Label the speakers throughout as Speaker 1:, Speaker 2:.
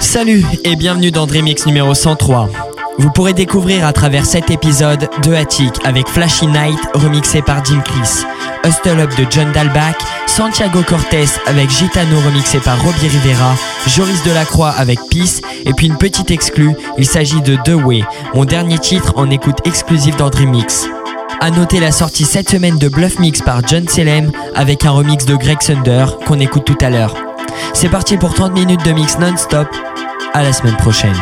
Speaker 1: Salut et bienvenue dans Dreamix numéro 103. Vous pourrez découvrir à travers cet épisode The Attic avec Flashy Night remixé par Jim Chris, Hustle Up de John Dalbach, Santiago Cortez avec Gitano remixé par Robbie Rivera, Joris Delacroix avec Peace et puis une petite exclue, il s'agit de The Way, mon dernier titre en écoute exclusive dans Dreamix. A noter la sortie cette semaine de Bluff Mix par John Selem avec un remix de Greg Sunder qu'on écoute tout à l'heure. C'est parti pour 30 minutes de mix non-stop. À la semaine prochaine.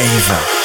Speaker 2: Live.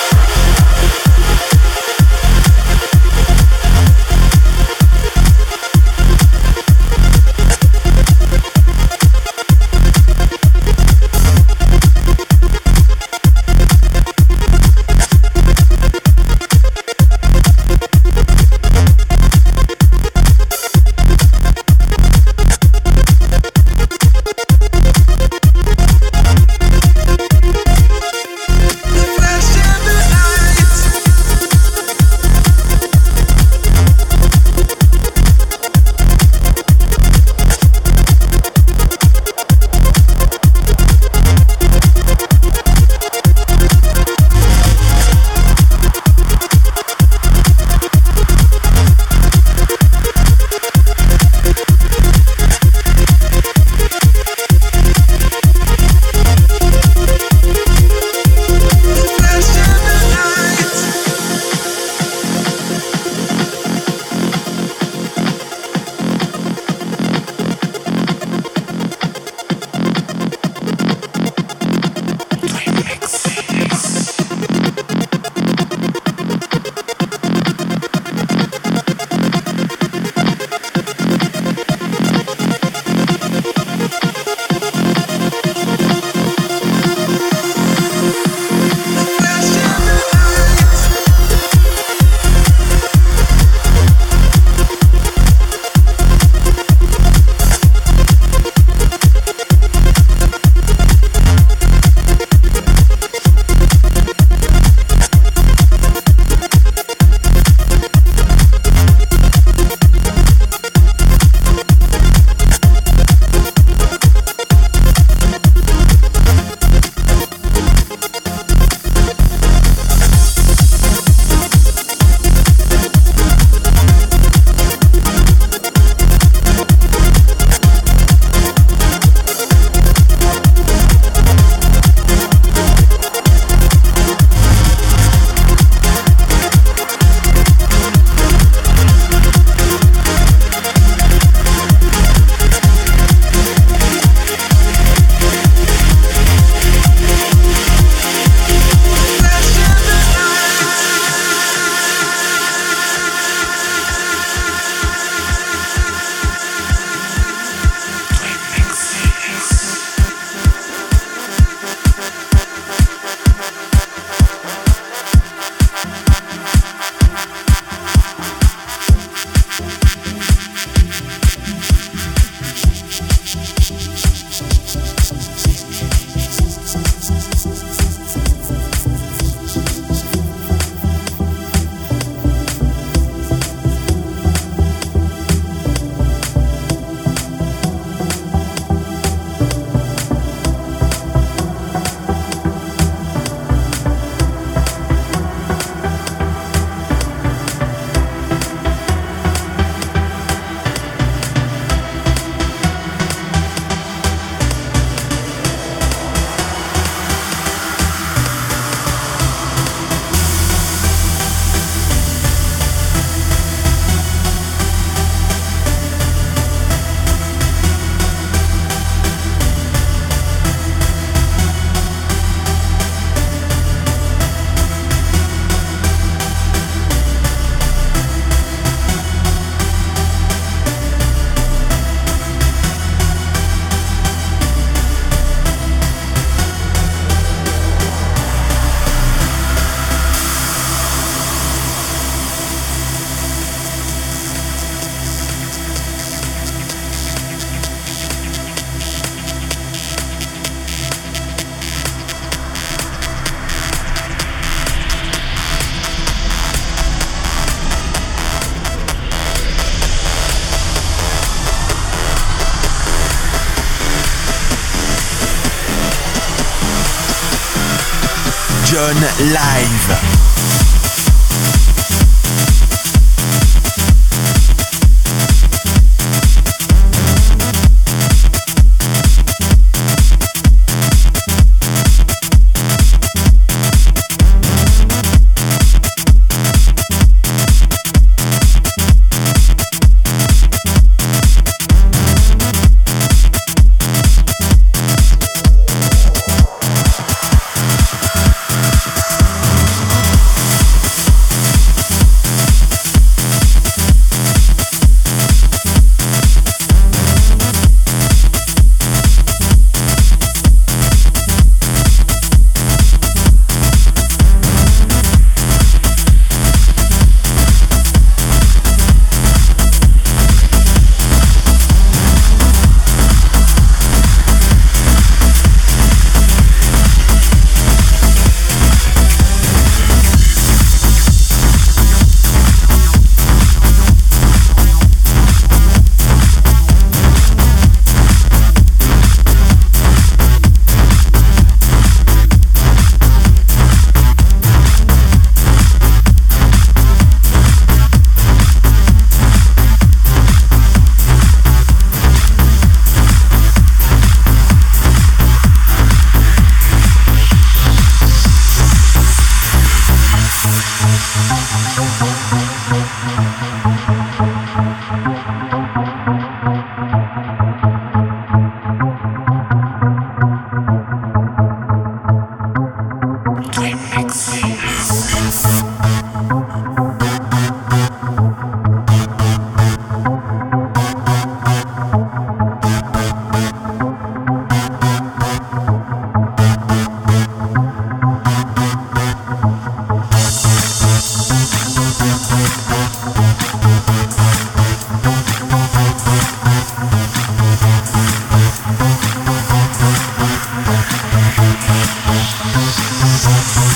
Speaker 2: Live.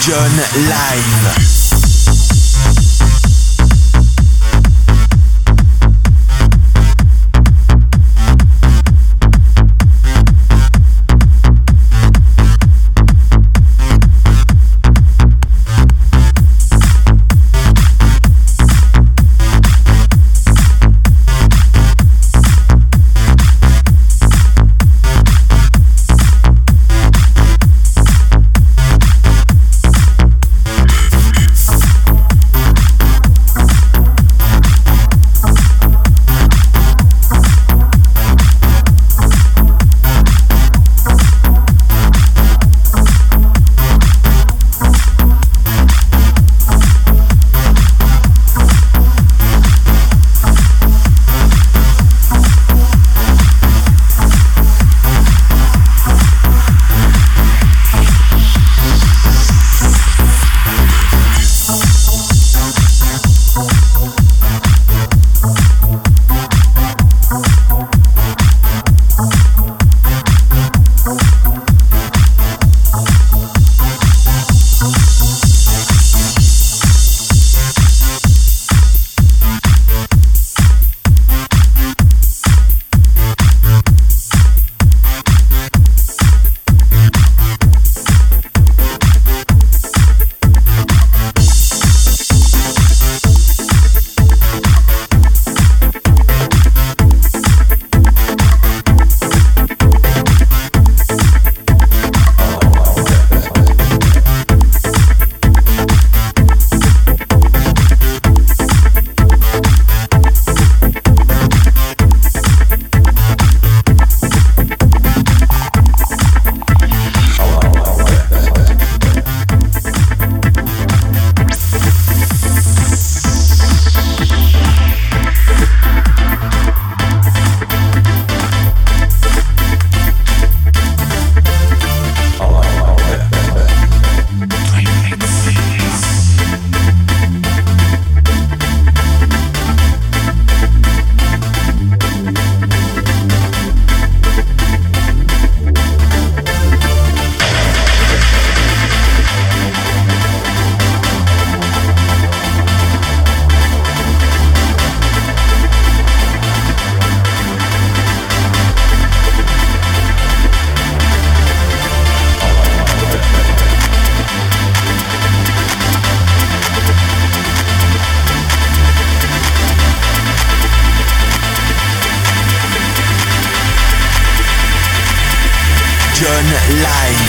Speaker 3: Go about Life.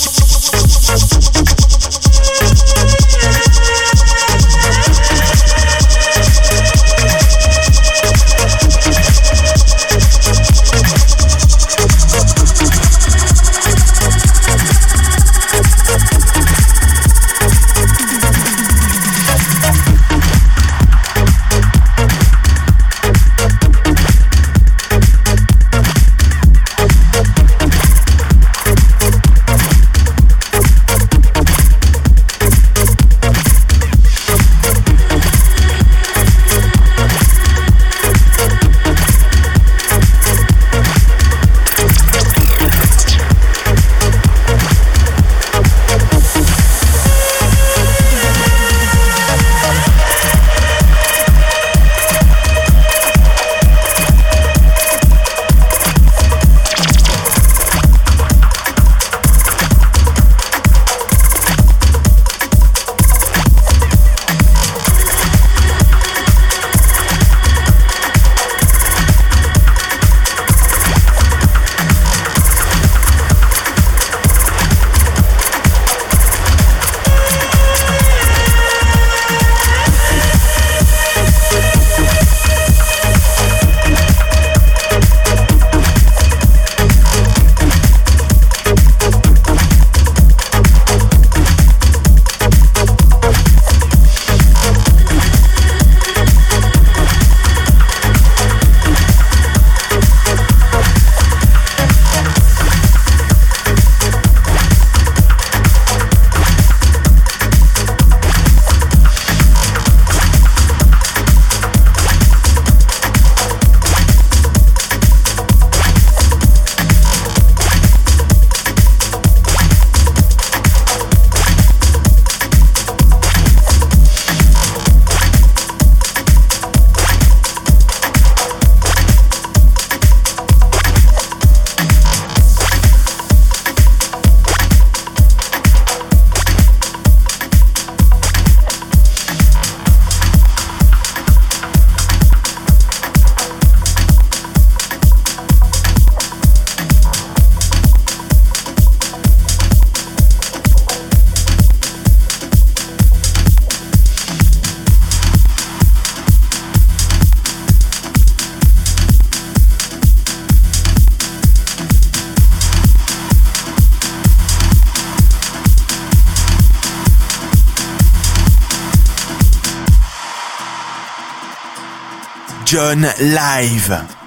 Speaker 2: John Live.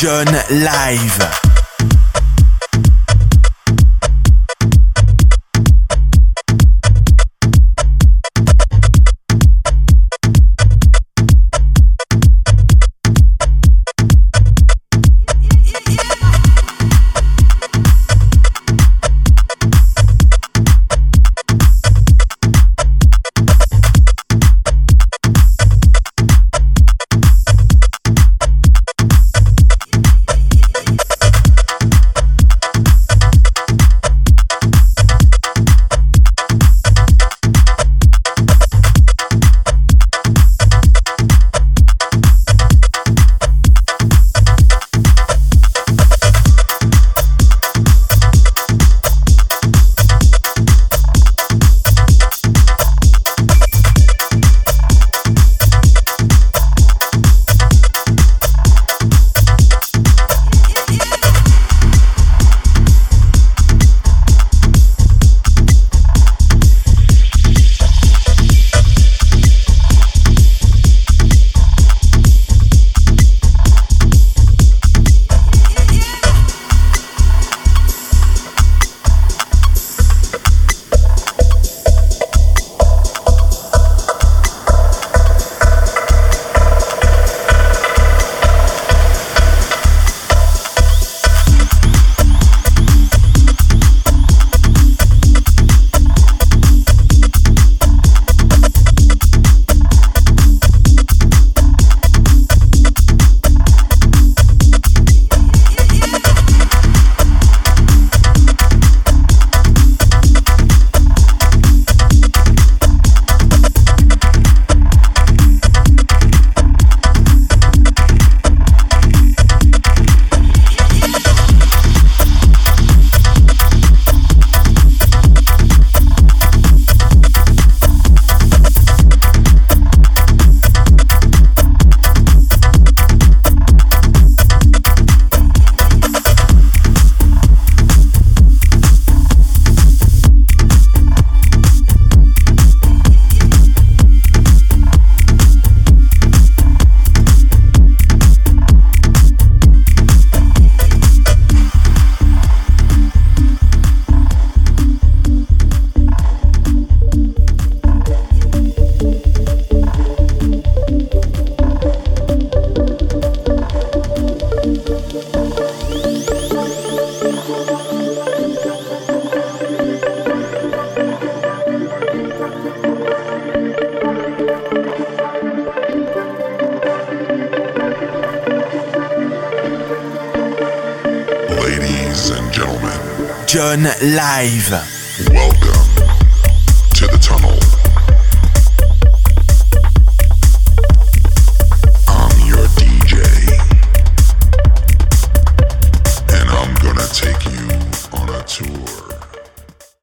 Speaker 2: John Live. Live.